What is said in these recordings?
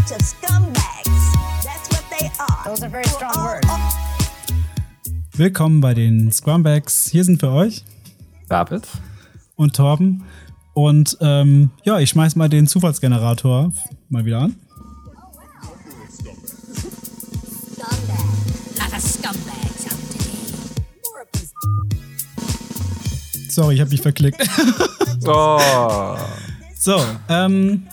bunch of scumbags. That's what they are. Those are very strong words. Willkommen bei den Scrumbags. Hier sind für euch David? und Torben. Und ähm, ja, ich schmeiß mal den Zufallsgenerator mal wieder an. Sorry, ich habe mich verklickt. Oh. So, ähm,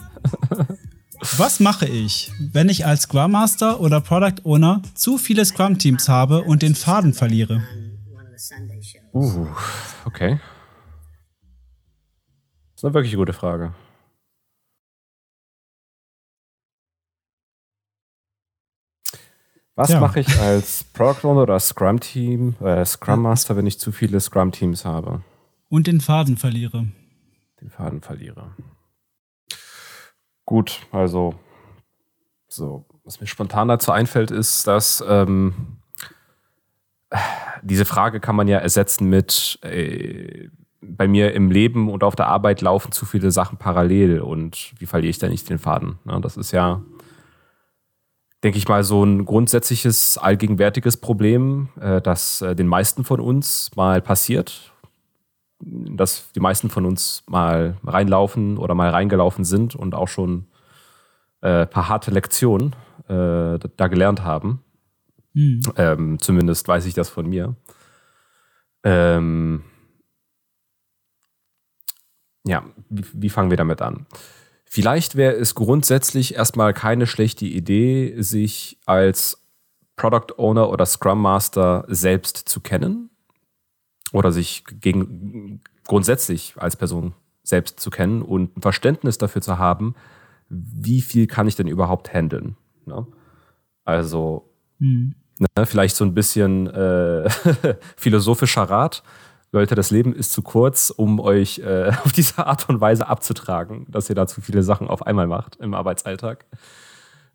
was mache ich, wenn ich als Scrum Master oder Product Owner zu viele Scrum Teams habe und den Faden verliere? Uh, okay. Das ist eine wirklich gute Frage. Was Ja. mache ich als Product Owner oder Scrum Team, äh, Scrum Master, wenn ich zu viele Scrum Teams habe? Und den Faden verliere. Den Faden verliere. Gut, also so, was mir spontan dazu einfällt, ist, dass ähm, diese Frage kann man ja ersetzen mit äh, bei mir im Leben und auf der Arbeit laufen zu viele Sachen parallel und wie verliere ich da nicht den Faden? Ne? Das ist ja, denke ich mal, so ein grundsätzliches, allgegenwärtiges Problem, äh, das äh, den meisten von uns mal passiert dass die meisten von uns mal reinlaufen oder mal reingelaufen sind und auch schon äh, ein paar harte Lektionen äh, da gelernt haben. Hm. Ähm, zumindest weiß ich das von mir. Ähm, ja, wie, wie fangen wir damit an? Vielleicht wäre es grundsätzlich erstmal keine schlechte Idee, sich als Product Owner oder Scrum Master selbst zu kennen oder sich gegen, grundsätzlich als Person selbst zu kennen und ein Verständnis dafür zu haben, wie viel kann ich denn überhaupt handeln. Ne? Also Hm. Ne, vielleicht so ein bisschen äh, philosophischer Rat. Leute, das Leben ist zu kurz, um euch äh, auf diese Art und Weise abzutragen, dass ihr da zu viele Sachen auf einmal macht im Arbeitsalltag.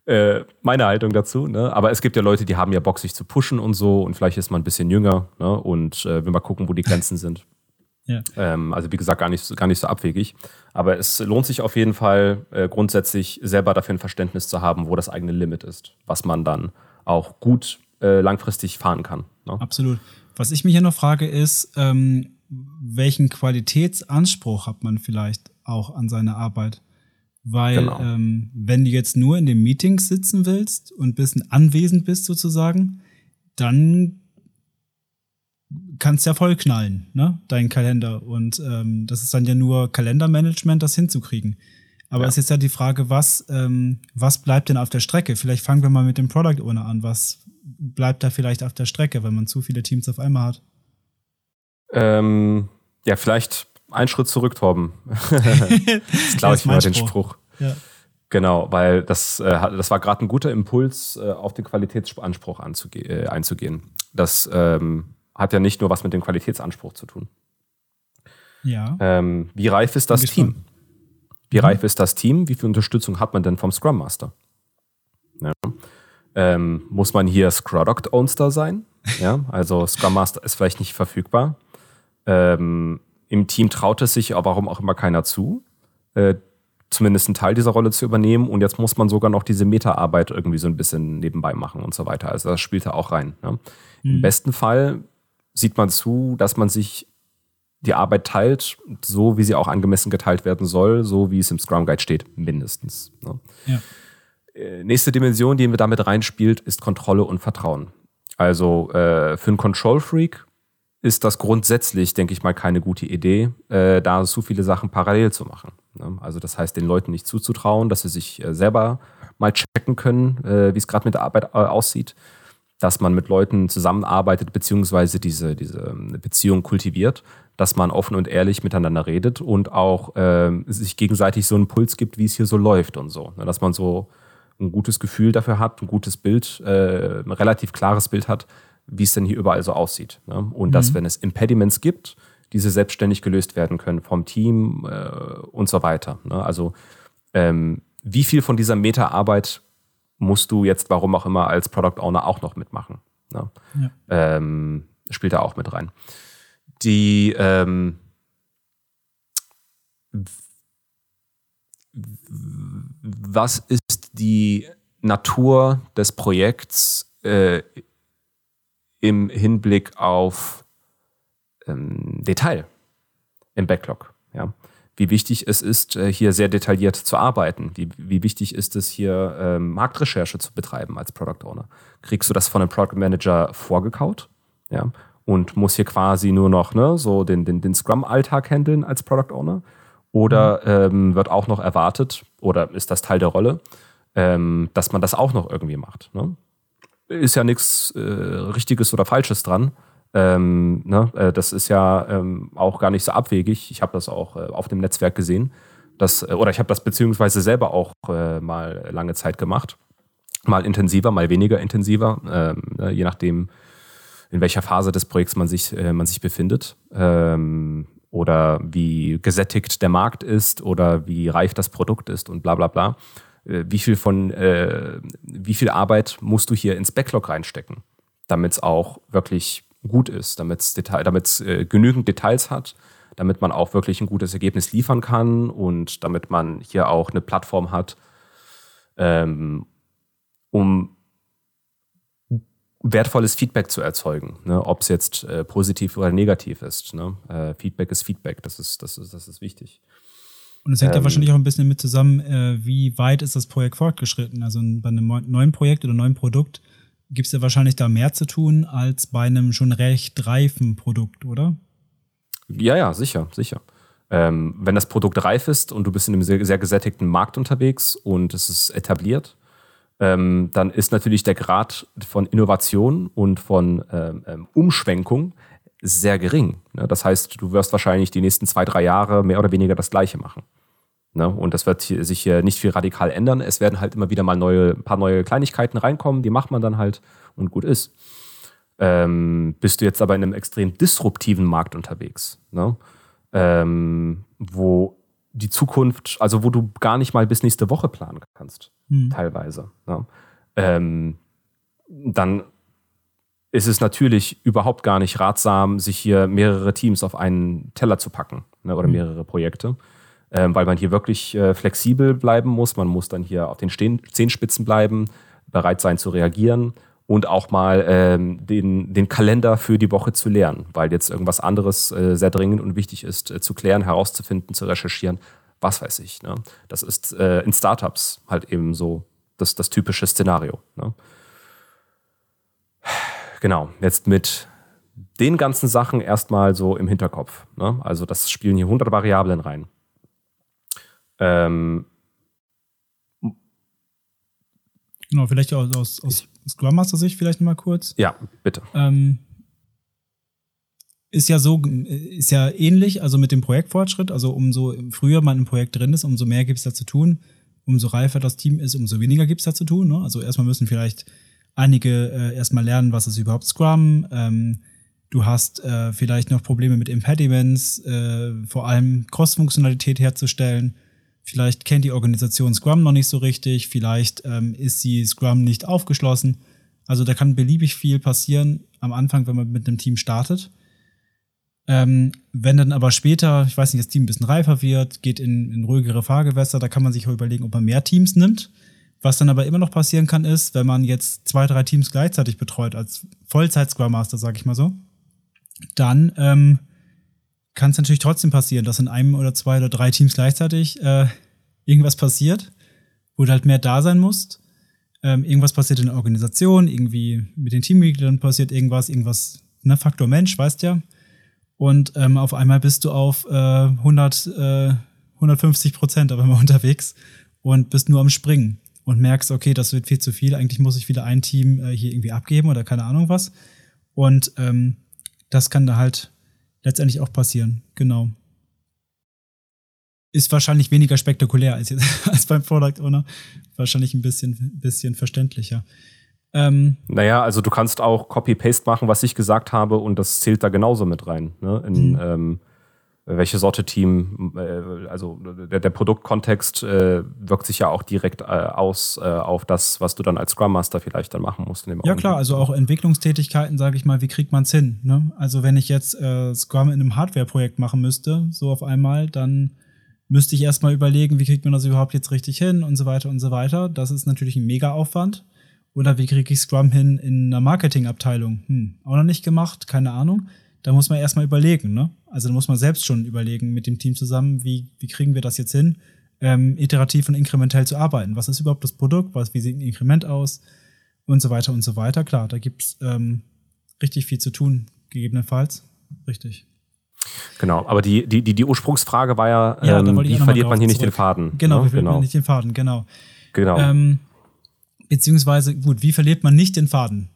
Äh, meine Haltung dazu. Ne? Aber es gibt ja Leute, die haben ja Bock, sich zu pushen und so. Und vielleicht ist man ein bisschen jünger ne? und äh, will mal gucken, wo die Grenzen sind. Ja. Ähm, also wie gesagt, gar nicht, so- gar nicht so abwegig. Aber es lohnt sich auf jeden Fall äh, grundsätzlich selber dafür ein Verständnis zu haben, wo das eigene Limit ist, was man dann auch gut äh, langfristig fahren kann. Ne? Absolut. Was ich mich hier noch frage, ist, ähm, welchen Qualitätsanspruch hat man vielleicht auch an seine Arbeit? Weil, Genau. ähm, wenn du jetzt nur in den Meetings sitzen willst und ein bisschen anwesend bist sozusagen, dann kannst ja voll knallen, ne? Dein Kalender. Und ähm, das ist dann ja nur Kalendermanagement, das hinzukriegen. Aber Ja. es ist jetzt ja die Frage, was, ähm, was bleibt denn auf der Strecke? Vielleicht fangen wir mal mit dem Product Owner an. Was bleibt da vielleicht auf der Strecke, wenn man zu viele Teams auf einmal hat? Ähm, ja, vielleicht einen Schritt zurück, Torben. das glaube ich mal den Spruch. Ja. Genau, weil das, äh, das war gerade ein guter Impuls, äh, auf den Qualitätsanspruch äh, einzugehen. Das ähm, hat ja nicht nur was mit dem Qualitätsanspruch zu tun. Ja. Ähm, wie reif ist das Team? Wie Mhm. reif ist das Team? Wie viel Unterstützung hat man denn vom Scrum Master? Ja. Ähm, muss man hier Scrudoct Owner sein? Ja, also Scrum Master ist vielleicht nicht verfügbar. Ähm, Im Team traut es sich aber warum auch immer keiner zu, äh, zumindest einen Teil dieser Rolle zu übernehmen. Und jetzt muss man sogar noch diese Meta-Arbeit irgendwie so ein bisschen nebenbei machen und so weiter. Also das spielt da auch rein. Ne? Im besten Fall sieht man zu, dass man sich die Arbeit teilt, so wie sie auch angemessen geteilt werden soll, so wie es im Scrum Guide steht, mindestens. Ne? Ja. Äh, Nächste Dimension, die mit damit reinspielt, ist Kontrolle und Vertrauen. Also äh, für einen Control Freak ist das grundsätzlich, denke ich mal, keine gute Idee, äh, da so viele Sachen parallel zu machen. Ne? Also das heißt, den Leuten nicht zuzutrauen, dass sie sich äh, selber mal checken können, äh, wie es gerade mit der Arbeit äh, aussieht, dass man mit Leuten zusammenarbeitet, beziehungsweise diese, diese ähm, Beziehung kultiviert, dass man offen und ehrlich miteinander redet und auch ähm, sich gegenseitig so einen Puls gibt, wie es hier so läuft und so. Ne? Dass man so ein gutes Gefühl dafür hat, ein gutes Bild, äh, ein relativ klares Bild hat, wie es denn hier überall so aussieht. Ne? Und dass, wenn es Impediments gibt, diese selbstständig gelöst werden können vom Team äh, und so weiter. Ne? Also ähm, wie viel von dieser Meta-Arbeit musst du jetzt, warum auch immer, als Product Owner auch noch mitmachen? Ne? Ja. Ähm, spielt da auch mit rein. Die ähm, was ist die Natur des Projekts äh, im Hinblick auf ähm, Detail im Backlog. Ja? Wie wichtig es ist, äh, hier sehr detailliert zu arbeiten. Wie, wie wichtig ist es, hier ähm, Marktrecherche zu betreiben als Product Owner. Kriegst du das von einem Product Manager vorgekaut? Ja? Und muss hier quasi nur noch ne, so den, den, den Scrum-Alltag handeln als Product Owner? Oder mhm. ähm, wird auch noch erwartet, oder ist das Teil der Rolle, ähm, dass man das auch noch irgendwie macht? Ne? Ist ja nichts äh, Richtiges oder Falsches dran. Ähm, ne? äh, das ist ja ähm, auch gar nicht so abwegig. Ich habe das auch äh, auf dem Netzwerk gesehen. Das, äh, oder ich habe das beziehungsweise selber auch äh, mal lange Zeit gemacht. Mal intensiver, mal weniger intensiver, ähm, ne? je nachdem, in welcher Phase des Projekts man sich, äh, man sich befindet. Ähm, oder wie gesättigt der Markt ist oder wie reif das Produkt ist und bla bla bla. Wie viel von, wie viel Arbeit musst du hier ins Backlog reinstecken, damit es auch wirklich gut ist, damit es äh, genügend Details hat, damit man auch wirklich ein gutes Ergebnis liefern kann und damit man hier auch eine Plattform hat, ähm, um wertvolles Feedback zu erzeugen, ne? ob es jetzt äh, positiv oder negativ ist. Ne? Äh, Feedback ist Feedback, das ist, das ist, das ist wichtig. Und es hängt ähm, ja wahrscheinlich auch ein bisschen mit zusammen, äh, wie weit ist das Projekt fortgeschritten. Also bei einem neuen Projekt oder neuen Produkt gibt es ja wahrscheinlich da mehr zu tun als bei einem schon recht reifen Produkt, oder? Ja, ja, sicher, sicher. Ähm, wenn das Produkt reif ist und du bist in einem sehr, sehr gesättigten Markt unterwegs und es ist etabliert, ähm, dann ist natürlich der Grad von Innovation und von ähm, ähm Sehr gering. Ne? Das heißt, du wirst wahrscheinlich die nächsten zwei, drei Jahre mehr oder weniger das Gleiche machen. Ne? Und das wird sich hier nicht viel radikal ändern. Es werden halt immer wieder mal neue, ein paar neue Kleinigkeiten reinkommen, die macht man dann halt und gut ist. Ähm, bist du jetzt aber in einem extrem disruptiven Markt unterwegs, ne? ähm, wo die Zukunft, also wo du gar nicht mal bis nächste Woche planen kannst, hm. teilweise. Ne? Ähm, dann ist es natürlich überhaupt gar nicht ratsam, sich hier mehrere Teams auf einen Teller zu packen ne, oder hm. mehrere Projekte ähm, weil man hier wirklich äh, flexibel bleiben muss. Man muss dann hier auf den Zehenspitzen bleiben, bereit sein zu reagieren und auch mal ähm, den, den Kalender für die Woche zu lernen, weil jetzt irgendwas anderes äh, sehr dringend und wichtig ist, äh, zu klären, herauszufinden, zu recherchieren. Was weiß ich. Ne? Das ist äh, in Startups halt eben so das, das typische Szenario. Genau, jetzt mit den ganzen Sachen erstmal so im Hinterkopf. Ne? Also das spielen hier 100 Variablen rein. Ähm, genau, vielleicht aus, aus, aus Scrum Master Sicht vielleicht mal kurz. Ja, bitte. Ähm, ist ja so, ist ja ähnlich, also mit dem Projektfortschritt. Also umso früher man im Projekt drin ist, umso mehr gibt es da zu tun. Umso reifer das Team ist, umso weniger gibt es da zu tun. Ne? Also erstmal müssen vielleicht einige äh, erstmal lernen, was ist überhaupt Scrum. Ähm, du hast äh, vielleicht noch Probleme mit Impediments, äh, vor allem Cross-Funktionalität herzustellen. Vielleicht kennt die Organisation Scrum noch nicht so richtig, vielleicht ähm, ist sie Scrum nicht aufgeschlossen. Also da kann beliebig viel passieren am Anfang, wenn man mit einem Team startet. Ähm, wenn dann aber später, ich weiß nicht, das Team ein bisschen reifer wird, geht in, in ruhigere Fahrgewässer, da kann man sich auch überlegen, ob man mehr Teams nimmt. Was dann aber immer noch passieren kann, ist, wenn man jetzt zwei, drei Teams gleichzeitig betreut, als Vollzeit-Scrum Master, sag ich mal so, dann ähm, kann es natürlich trotzdem passieren, dass in einem oder zwei oder drei Teams gleichzeitig äh, irgendwas passiert, wo du halt mehr da sein musst. Ähm, irgendwas passiert in der Organisation, irgendwie mit den Teammitgliedern passiert irgendwas, irgendwas, ne, Faktor Mensch, weißt ja. Und ähm, auf einmal bist du auf äh, 100, äh, 150 Prozent auf einmal unterwegs und bist nur am Springen und merkst, okay, das wird viel zu viel, eigentlich muss ich wieder ein Team äh, hier irgendwie abgeben oder keine Ahnung was. Und ähm, das kann da halt letztendlich auch passieren. Genau. Ist wahrscheinlich weniger spektakulär als, jetzt, als beim Product Owner. Wahrscheinlich ein bisschen, bisschen verständlicher. Ähm, naja, also du kannst auch Copy-Paste machen, was ich gesagt habe, und das zählt da genauso mit rein. Ne? In, mhm. ähm, welche Sorte Team, äh, also der, der Produktkontext äh, wirkt sich ja auch direkt äh, aus äh, auf das, was du dann als Scrum Master vielleicht dann machen musst. ja klar, also auch Entwicklungstätigkeiten, sage ich mal, wie kriegt man es hin? Ne? Also wenn ich jetzt äh, Scrum in einem Hardware-Projekt machen müsste, so auf einmal, dann müsste ich erstmal überlegen, wie kriegt man das überhaupt jetzt richtig hin und so weiter und so weiter. Das ist natürlich ein Mega-Aufwand. Oder wie kriege ich Scrum hin in einer Marketingabteilung? Hm, auch noch nicht gemacht, keine Ahnung. Da muss man erstmal überlegen, ne? Also da muss man selbst schon überlegen mit dem Team zusammen, wie, wie kriegen wir das jetzt hin, ähm, iterativ und inkrementell zu arbeiten. Was ist überhaupt das Produkt? Was, wie sieht ein Inkrement aus? Und so weiter und so weiter. Klar, da gibt's ähm, richtig viel zu tun, gegebenenfalls. Richtig. Genau, aber die, die, die, die Ursprungsfrage war ja, Ja, ähm, wie verliert man hier nicht den zurück. Faden? Genau, ne? wie verliert genau. man nicht den Faden, genau. genau. Ähm, beziehungsweise, gut, wie verliert man nicht den Faden?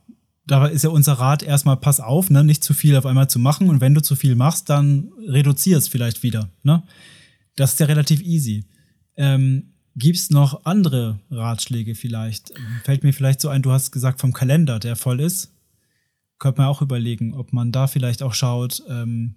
Da ist ja unser Rat erstmal, pass auf, ne, nicht zu viel auf einmal zu machen. Und wenn du zu viel machst, dann reduzier es vielleicht wieder. Ne? Das ist ja relativ easy. Ähm, Gibt es noch andere Ratschläge vielleicht? Fällt mir vielleicht so ein, du hast gesagt vom Kalender, der voll ist. Könnte man auch überlegen, ob man da vielleicht auch schaut. Ähm,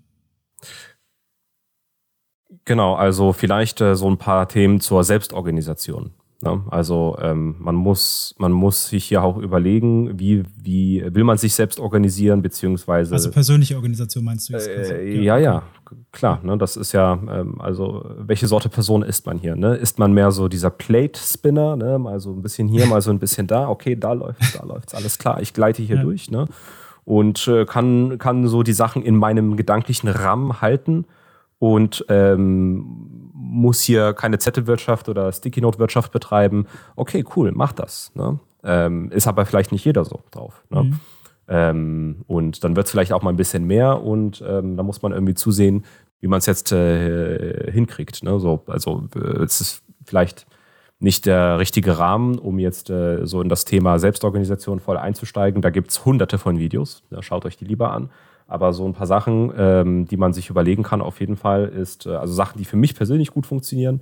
Genau, also vielleicht äh, so ein paar Themen zur Selbstorganisation. Ne? Also ähm, man, muss, man muss sich hier auch überlegen, wie, wie will man sich selbst organisieren, beziehungsweise also persönliche Organisation meinst du jetzt? Äh, ja, ja, k- klar. Ne, das ist ja, ähm, also welche Sorte Person ist man hier? Ne? Ist man mehr so dieser Plate-Spinner, ne? mal so ein bisschen hier, mal so ein bisschen da, okay, da läuft's, da läuft's, alles klar, ich gleite hier Ja. durch. Ne? Und äh, kann, kann so die Sachen in meinem gedanklichen Rahmen halten und ähm, muss hier keine Zettelwirtschaft oder Sticky-Note-Wirtschaft betreiben. Okay, cool, mach das. Ne? Ähm, ist aber vielleicht nicht jeder so drauf. Ne? Ähm, und dann wird es vielleicht auch mal ein bisschen mehr und ähm, da muss man irgendwie zusehen, wie man es jetzt äh, hinkriegt. Ne? So, also äh, es ist vielleicht nicht der richtige Rahmen, um jetzt äh, so in das Thema Selbstorganisation voll einzusteigen. Da gibt es hunderte von Videos. Ja, schaut euch die lieber an. Aber so ein paar Sachen, ähm, die man sich überlegen kann, auf jeden Fall, ist, äh, also Sachen, die für mich persönlich gut funktionieren,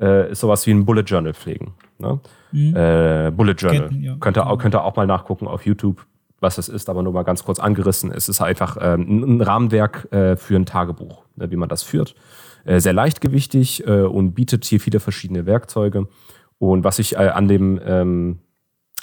äh, ist sowas wie ein Bullet Journal pflegen. Ne? Äh, Bullet Journal. Ketten, ja. Könnt, ihr auch, könnt ihr auch mal nachgucken auf YouTube, was es ist, aber nur mal ganz kurz angerissen. Es ist einfach ähm, ein ein Rahmenwerk äh, für ein Tagebuch, ne, wie man das führt. Äh, sehr leichtgewichtig äh, und bietet hier viele verschiedene Werkzeuge. Und was ich äh, an, dem, ähm,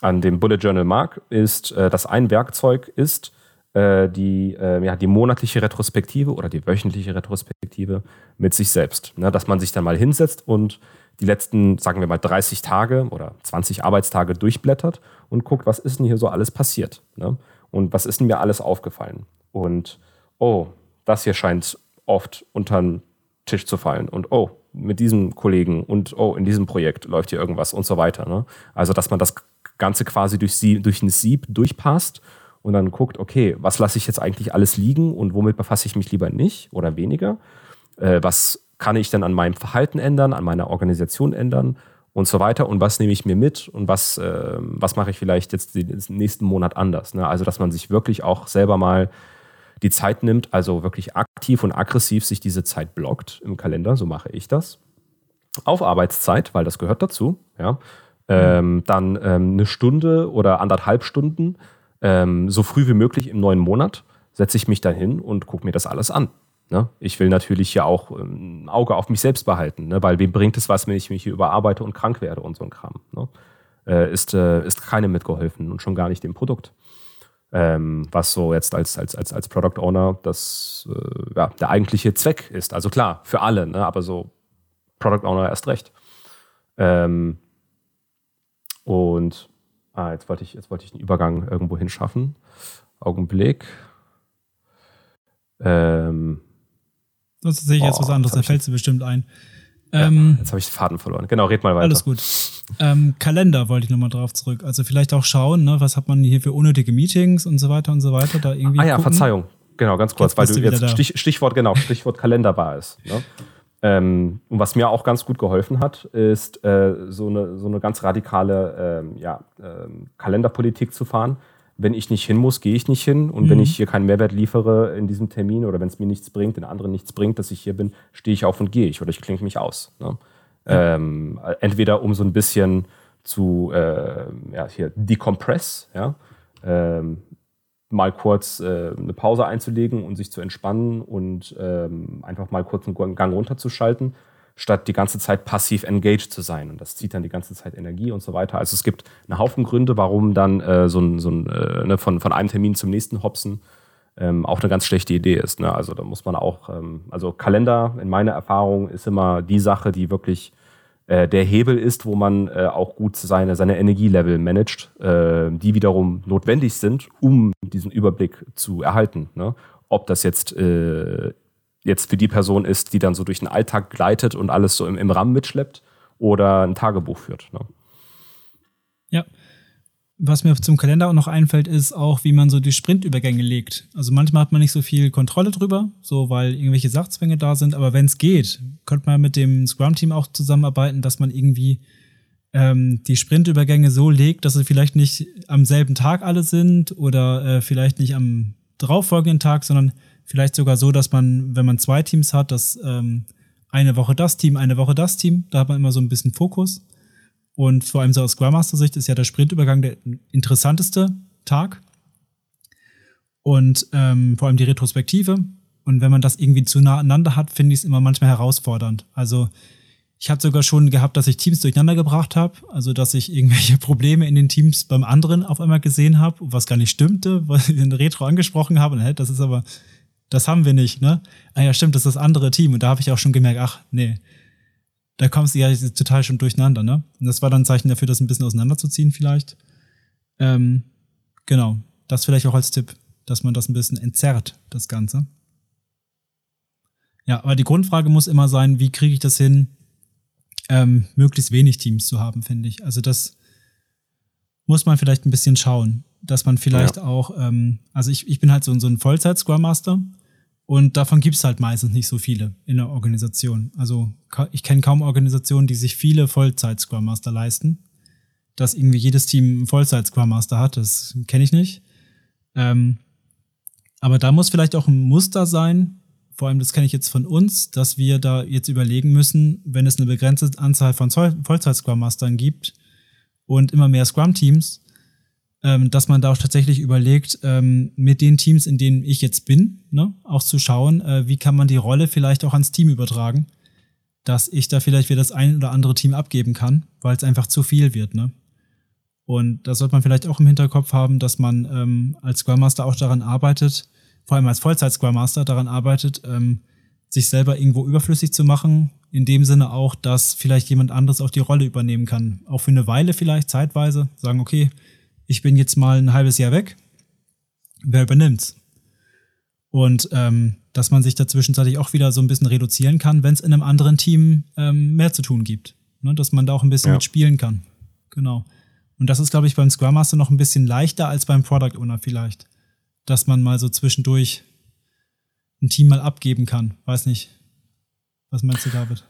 an dem Bullet Journal mag, ist, dass ein Werkzeug ist, die, ja, die monatliche Retrospektive oder die wöchentliche Retrospektive mit sich selbst. Ne? Dass man sich dann mal hinsetzt und die letzten, sagen wir mal, 30 Tage oder 20 Arbeitstage durchblättert und guckt, was ist denn hier so alles passiert. Ne? Und was ist denn mir alles aufgefallen? Und oh, das hier scheint oft unter den Tisch zu fallen. Und oh, mit diesem Kollegen und oh, in diesem Projekt läuft hier irgendwas und so weiter. Ne? Also, dass man das Ganze quasi durch, sie, durch ein Sieb durchpasst und dann guckt, okay, was lasse ich jetzt eigentlich alles liegen und womit befasse ich mich lieber nicht oder weniger? Äh, was kann ich denn an meinem Verhalten ändern, an meiner Organisation ändern und so weiter? Und was nehme ich mir mit und was, äh, was mache ich vielleicht jetzt den nächsten Monat anders? Ne? Also, dass man sich wirklich auch selber mal die Zeit nimmt, also wirklich aktiv und aggressiv sich diese Zeit blockt im Kalender, so mache ich das. Auf Arbeitszeit, weil das gehört dazu, ja. Ähm, dann ähm, eine Stunde oder anderthalb Stunden, ähm, so früh wie möglich im neuen Monat, setze ich mich dann hin und gucke mir das alles an. Ne? Ich will natürlich ja auch ähm, ein Auge auf mich selbst behalten, ne? weil wem bringt es was, wenn ich mich hier überarbeite und krank werde und so ein Kram. Ne? Äh, ist, äh, ist keinem mitgeholfen und schon gar nicht dem Produkt. Ähm, was so jetzt als, als, als, als Product Owner das, äh, ja, der eigentliche Zweck ist. Also klar, für alle, ne? aber so Product Owner erst recht. Ähm, und ah, jetzt wollte ich, jetzt wollte ich einen Übergang irgendwo hinschaffen. Augenblick. Ähm, Sonst sehe ich jetzt Oh, was anderes, da fällt sie bestimmt ein. Ähm, jetzt habe ich den Faden verloren. Genau, red mal weiter. Alles gut. Ähm, Kalender wollte ich nochmal drauf zurück. Also vielleicht auch schauen, ne, was hat man hier für unnötige Meetings und so weiter und so weiter. Da irgendwie Ah ja, gucken. Verzeihung. Genau, ganz kurz, weil du jetzt. Stich, Stichwort, genau, Stichwort Kalender war es. Ne? Ähm, und was mir auch ganz gut geholfen hat, ist äh, so, eine, so eine ganz radikale ähm, ja, ähm, Kalenderpolitik zu fahren. Wenn ich nicht hin muss, gehe ich nicht hin. Und wenn Mhm. ich hier keinen Mehrwert liefere in diesem Termin oder wenn es mir nichts bringt, den anderen nichts bringt, dass ich hier bin, stehe ich auf und gehe ich oder ich klinke mich aus. Ne? Ähm, entweder um so ein bisschen zu äh, ja, hier decompress, ja, ähm, mal kurz äh, eine Pause einzulegen und sich zu entspannen und ähm, einfach mal kurz einen Gang runterzuschalten, statt die ganze Zeit passiv engaged zu sein. Und das zieht dann die ganze Zeit Energie und so weiter. Also es gibt einen Haufen Gründe, warum dann äh, so ein, so ein äh, ne, von, von einem Termin zum nächsten hopsen ähm, auch eine ganz schlechte Idee ist. Ne? Also da muss man auch, ähm, also Kalender in meiner Erfahrung ist immer die Sache, die wirklich äh, der Hebel ist, wo man äh, auch gut seine, seine Energielevel managt, äh, die wiederum notwendig sind, um diesen Überblick zu erhalten. Ne? Ob das jetzt, äh, jetzt für die Person ist, die dann so durch den Alltag gleitet und alles so im, im Rahmen mitschleppt oder ein Tagebuch führt. Ne? Ja. Was mir zum Kalender auch noch einfällt, ist auch, wie man so die Sprintübergänge legt. Also manchmal hat man nicht so viel Kontrolle drüber, so weil irgendwelche Sachzwänge da sind, aber wenn es geht, könnte man mit dem Scrum-Team auch zusammenarbeiten, dass man irgendwie ähm, die Sprintübergänge so legt, dass sie vielleicht nicht am selben Tag alle sind oder äh, vielleicht nicht am darauffolgenden Tag, sondern vielleicht sogar so, dass man, wenn man zwei Teams hat, dass ähm, eine Woche das Team, eine Woche das Team, da hat man immer so ein bisschen Fokus. Und vor allem so aus Scrum Master Sicht ist ja der Sprintübergang der interessanteste Tag. Und ähm, vor allem die Retrospektive. Und wenn man das irgendwie zu nah aneinander hat, finde ich es immer manchmal herausfordernd. Also ich habe sogar schon gehabt, dass ich Teams durcheinander gebracht habe, also dass ich irgendwelche Probleme in den Teams beim anderen auf einmal gesehen habe, was gar nicht stimmte, was ich in Retro angesprochen habe. Das ist aber, das haben wir nicht, ne? Ah ja, stimmt, das ist das andere Team. Und da habe ich auch schon gemerkt, ach, nee, da kommst du ja total schon durcheinander, ne? Und das war dann ein Zeichen dafür, das ein bisschen auseinanderzuziehen vielleicht. Ähm, genau, das vielleicht auch als Tipp, dass man das ein bisschen entzerrt, das Ganze. Ja, aber die Grundfrage muss immer sein, wie kriege ich das hin, ähm, möglichst wenig Teams zu haben, finde ich. Also das muss man vielleicht ein bisschen schauen, dass man vielleicht ja. auch, ähm, also ich, ich bin halt so, so ein Vollzeit-Scrum Master und davon gibt es halt meistens nicht so viele in der Organisation. Also ich kenne kaum Organisationen, die sich viele Vollzeit-Scrum Master leisten. Dass irgendwie jedes Team einen Vollzeit-Scrum Master hat, das kenne ich nicht. Ähm, aber da muss vielleicht auch ein Muster sein, vor allem das kenne ich jetzt von uns, dass wir da jetzt überlegen müssen, wenn es eine begrenzte Anzahl von Vollzeit-Scrum Mastern gibt und immer mehr Scrum-Teams, ähm, dass man da auch tatsächlich überlegt, ähm, mit den Teams, in denen ich jetzt bin, ne, auch zu schauen, äh, wie kann man die Rolle vielleicht auch ans Team übertragen, dass ich da vielleicht wieder das ein oder andere Team abgeben kann, weil es einfach zu viel wird. Ne? Und da sollte man vielleicht auch im Hinterkopf haben, dass man ähm, als Scrum Master auch daran arbeitet, vor allem als Vollzeit-Scrum Master daran arbeitet, ähm, sich selber irgendwo überflüssig zu machen. In dem Sinne auch, dass vielleicht jemand anderes auch die Rolle übernehmen kann. Auch für eine Weile vielleicht, zeitweise. Sagen, okay, ich bin jetzt mal ein halbes Jahr weg. Wer übernimmt's? Und ähm, dass man sich da zwischenzeitlich auch wieder so ein bisschen reduzieren kann, wenn es in einem anderen Team ähm, mehr zu tun gibt. Ne? Dass man da auch ein bisschen ja. mitspielen kann. Genau. Und das ist, glaube ich, beim Scrum Master noch ein bisschen leichter als beim Product Owner vielleicht dass man mal so zwischendurch ein Team mal abgeben kann. Weiß nicht. Was meinst du, David?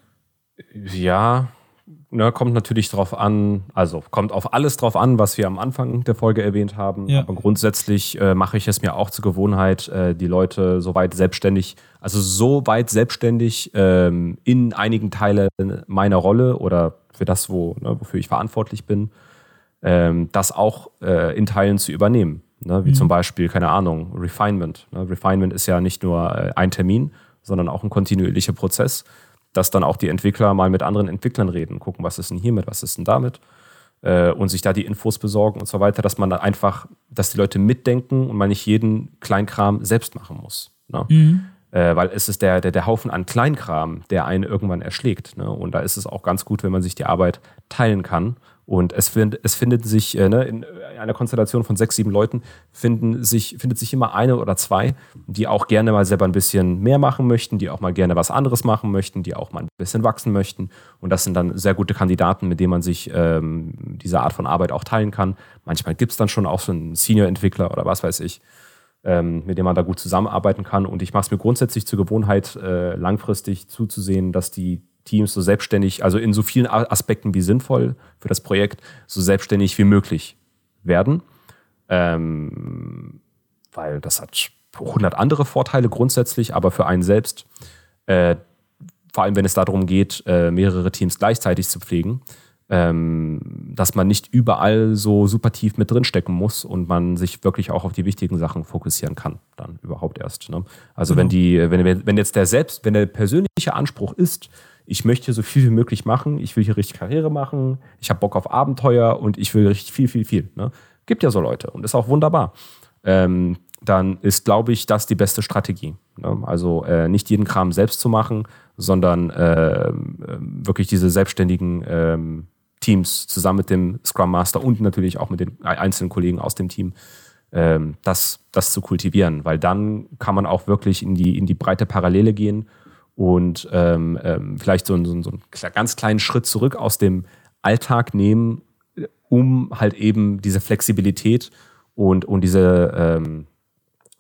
Ja, ne, kommt natürlich drauf an, also kommt auf alles drauf an, was wir am Anfang der Folge erwähnt haben. Ja. Aber grundsätzlich äh, mache ich es mir auch zur Gewohnheit, äh, die Leute so weit selbstständig, also so weit selbstständig ähm, in einigen Teilen meiner Rolle oder für das, wo, ne, wofür ich verantwortlich bin, ähm, das auch äh, in Teilen zu übernehmen. Ne? Wie mhm. zum Beispiel, keine Ahnung, Refinement. Ne? Refinement ist ja nicht nur äh, ein Termin, sondern auch ein kontinuierlicher Prozess, dass dann auch die Entwickler mal mit anderen Entwicklern reden, gucken, was ist denn hiermit, was ist denn damit äh, und sich da die Infos besorgen und so weiter, dass man da einfach, dass die Leute mitdenken und man nicht jeden Kleinkram selbst machen muss. Ne? Mhm. Äh, weil es ist der, der, der Haufen an Kleinkram, der einen irgendwann erschlägt. Ne? Und da ist es auch ganz gut, wenn man sich die Arbeit teilen kann und es, find, es findet sich äh, ne, in einer Konstellation von sechs, sieben Leuten finden sich, findet sich immer eine oder zwei, die auch gerne mal selber ein bisschen mehr machen möchten, die auch mal gerne was anderes machen möchten, die auch mal ein bisschen wachsen möchten. Und das sind dann sehr gute Kandidaten, mit denen man sich ähm, diese Art von Arbeit auch teilen kann. Manchmal gibt es dann schon auch so einen Senior-Entwickler oder was weiß ich, ähm, mit dem man da gut zusammenarbeiten kann. Und ich mache es mir grundsätzlich zur Gewohnheit, äh, langfristig zuzusehen, dass die Teams so selbstständig, also in so vielen Aspekten wie sinnvoll für das Projekt, so selbstständig wie möglich werden. Ähm, weil das hat 100 andere Vorteile grundsätzlich, aber für einen selbst, äh, vor allem wenn es darum geht, äh, mehrere Teams gleichzeitig zu pflegen, dass man nicht überall so super tief mit drinstecken muss und man sich wirklich auch auf die wichtigen Sachen fokussieren kann, dann überhaupt erst. Ne? Also genau. wenn die, wenn, wenn jetzt der selbst, wenn der persönliche Anspruch ist, ich möchte so viel wie möglich machen, ich will hier richtig Karriere machen, ich habe Bock auf Abenteuer und ich will richtig viel, viel, viel. Ne? Gibt ja so Leute und ist auch wunderbar. Ähm, dann ist, glaube ich, das die beste Strategie. Ne? Also äh, nicht jeden Kram selbst zu machen, sondern äh, wirklich diese selbstständigen ähm, Teams zusammen mit dem Scrum Master und natürlich auch mit den einzelnen Kollegen aus dem Team ähm, das, das zu kultivieren, weil dann kann man auch wirklich in die, in die breite Parallele gehen und ähm, ähm, vielleicht so, so, so einen ganz kleinen Schritt zurück aus dem Alltag nehmen, um halt eben diese Flexibilität und, und diese, ähm,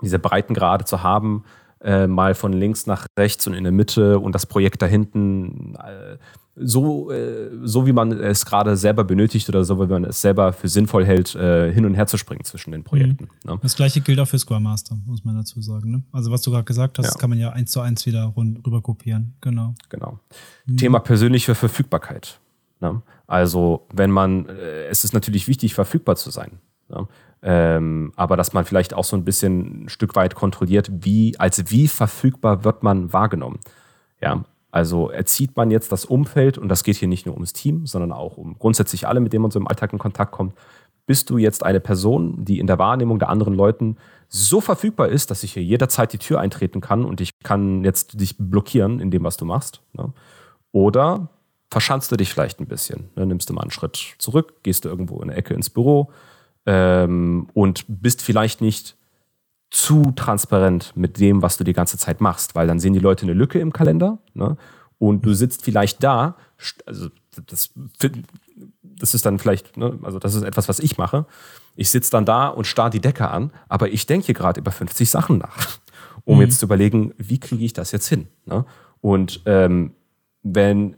diese Breitengrade zu haben, äh, mal von links nach rechts und in der Mitte und das Projekt da hinten äh, so, äh, so wie man es gerade selber benötigt oder so wie man es selber für sinnvoll hält, äh, hin und her zu springen zwischen den Projekten. Mhm. Ne? Das gleiche gilt auch für Scrum Master, muss man dazu sagen. Ne? Also was du gerade gesagt hast, ja. kann man ja eins zu eins wieder rüber kopieren. Genau. Genau. Mhm. Thema persönliche Verfügbarkeit. Ne? Also wenn man, äh, es ist natürlich wichtig, verfügbar zu sein. Ne? Ähm, aber dass man vielleicht auch so ein bisschen ein Stück weit kontrolliert, wie, als wie verfügbar wird man wahrgenommen. Ja, also erzieht man jetzt das Umfeld, und das geht hier nicht nur ums Team, sondern auch um grundsätzlich alle, mit denen man so im Alltag in Kontakt kommt. Bist du jetzt eine Person, die in der Wahrnehmung der anderen Leuten so verfügbar ist, dass ich hier jederzeit die Tür eintreten kann und ich kann jetzt dich blockieren in dem, was du machst? Ne? Oder verschanzt du dich vielleicht ein bisschen? Ne? Nimmst du mal einen Schritt zurück, gehst du irgendwo in der Ecke ins Büro ähm, und bist vielleicht nicht zu transparent mit dem, was du die ganze Zeit machst, weil dann sehen die Leute eine Lücke im Kalender ne? und du sitzt vielleicht da, also das, das ist dann vielleicht, ne, also das ist etwas, was ich mache. Ich sitze dann da und starr die Decke an, aber ich denke hier gerade über 50 Sachen nach, um mhm. jetzt zu überlegen, wie kriege ich das jetzt hin? Ne? Und ähm, wenn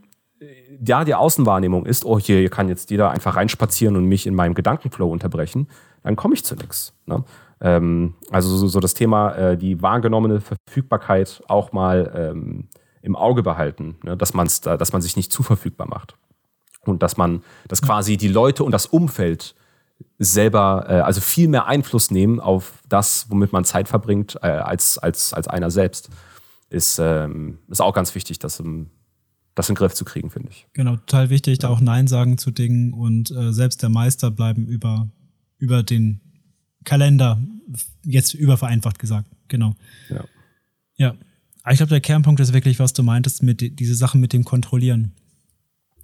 ja die Außenwahrnehmung ist, oh, hier kann jetzt jeder einfach reinspazieren und mich in meinem Gedankenflow unterbrechen, dann komme ich zu nichts. Ne? Ähm, also so, so, das Thema, äh, die wahrgenommene Verfügbarkeit auch mal ähm, im Auge behalten, ne? dass, man's da, dass man sich nicht zu verfügbar macht. Und dass man, dass quasi die Leute und das Umfeld selber, äh, also viel mehr Einfluss nehmen auf das, womit man Zeit verbringt, äh, als, als, als einer selbst, ist, ähm, ist auch ganz wichtig, das im, das in den Griff zu kriegen, finde ich. Genau, total wichtig, da auch Nein sagen zu Dingen und äh, selbst der Meister bleiben über, über den Kalender, jetzt übervereinfacht gesagt, genau. Ja. Ja. Aber ich glaube, der Kernpunkt ist wirklich, was du meintest, mit diese Sachen mit dem Kontrollieren.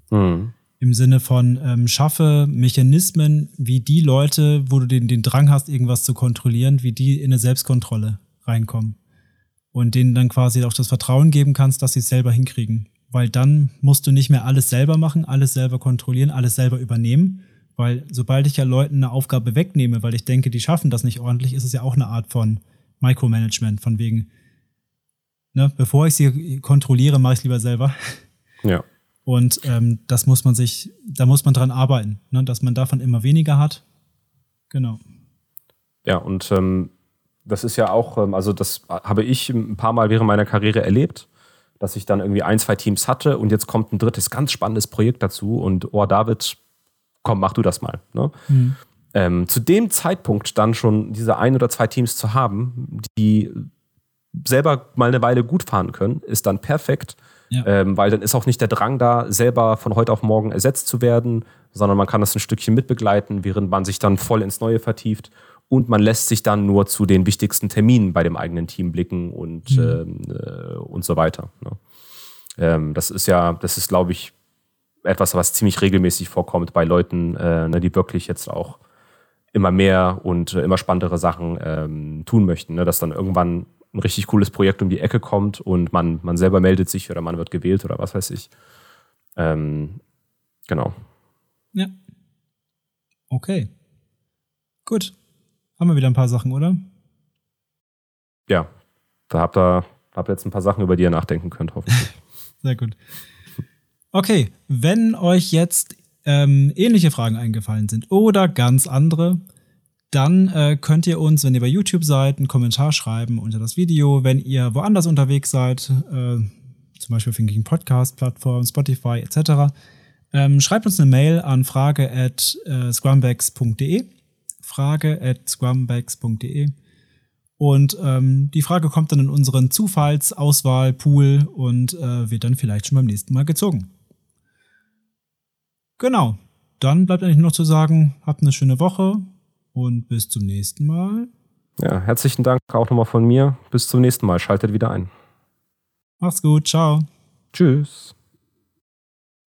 Mhm. Im Sinne von ähm, schaffe Mechanismen, wie die Leute, wo du den, den Drang hast, irgendwas zu kontrollieren, wie die in eine Selbstkontrolle reinkommen. Und denen dann quasi auch das Vertrauen geben kannst, dass sie es selber hinkriegen. Weil dann musst du nicht mehr alles selber machen, alles selber kontrollieren, alles selber übernehmen, weil sobald ich ja Leuten eine Aufgabe wegnehme, weil ich denke, die schaffen das nicht ordentlich, ist es ja auch eine Art von Micromanagement, von wegen, ne, bevor ich sie kontrolliere, mache ich es lieber selber. Ja. Und ähm, das muss man sich, da muss man dran arbeiten, ne, dass man davon immer weniger hat. Genau. Ja, und ähm, das ist ja auch, ähm, also das habe ich ein paar Mal während meiner Karriere erlebt, dass ich dann irgendwie ein, zwei Teams hatte und jetzt kommt ein drittes ganz spannendes Projekt dazu und oh, David, komm, mach du das mal. Ne? Mhm. Ähm, zu dem Zeitpunkt dann schon diese ein oder zwei Teams zu haben, die selber mal eine Weile gut fahren können, ist dann perfekt. Ja. Ähm, weil dann ist auch nicht der Drang da, selber von heute auf morgen ersetzt zu werden, sondern man kann das ein Stückchen mitbegleiten, während man sich dann voll ins Neue vertieft und man lässt sich dann nur zu den wichtigsten Terminen bei dem eigenen Team blicken und, mhm. ähm, äh, und so weiter. Ne? Ähm, das ist ja, das ist, glaube ich, etwas, was ziemlich regelmäßig vorkommt bei Leuten, äh, ne, die wirklich jetzt auch immer mehr und äh, immer spannendere Sachen ähm, tun möchten. Ne? Dass dann irgendwann ein richtig cooles Projekt um die Ecke kommt und man, man selber meldet sich oder man wird gewählt oder was weiß ich. Ähm, genau. Ja. Okay. Gut. Haben wir wieder ein paar Sachen, oder? Ja. Da habt ihr, habt ihr jetzt ein paar Sachen, über die ihr nachdenken könnt, hoffentlich. Sehr gut. Okay, wenn euch jetzt ähm, ähnliche Fragen eingefallen sind oder ganz andere, dann äh, könnt ihr uns, wenn ihr bei YouTube seid, einen Kommentar schreiben unter das Video. Wenn ihr woanders unterwegs seid, äh, zum Beispiel auf irgendwelchen Podcast-Plattformen, Spotify etc., ähm, schreibt uns eine Mail an frage at äh, scrumbags.de. Frage at scrumbags.de. Und ähm, die Frage kommt dann in unseren Zufallsauswahlpool und äh, wird dann vielleicht schon beim nächsten Mal gezogen. Genau. Dann bleibt eigentlich nur noch zu sagen, habt eine schöne Woche und bis zum nächsten Mal. Ja, herzlichen Dank auch nochmal von mir. Bis zum nächsten Mal. Schaltet wieder ein. Macht's gut. Ciao. Tschüss.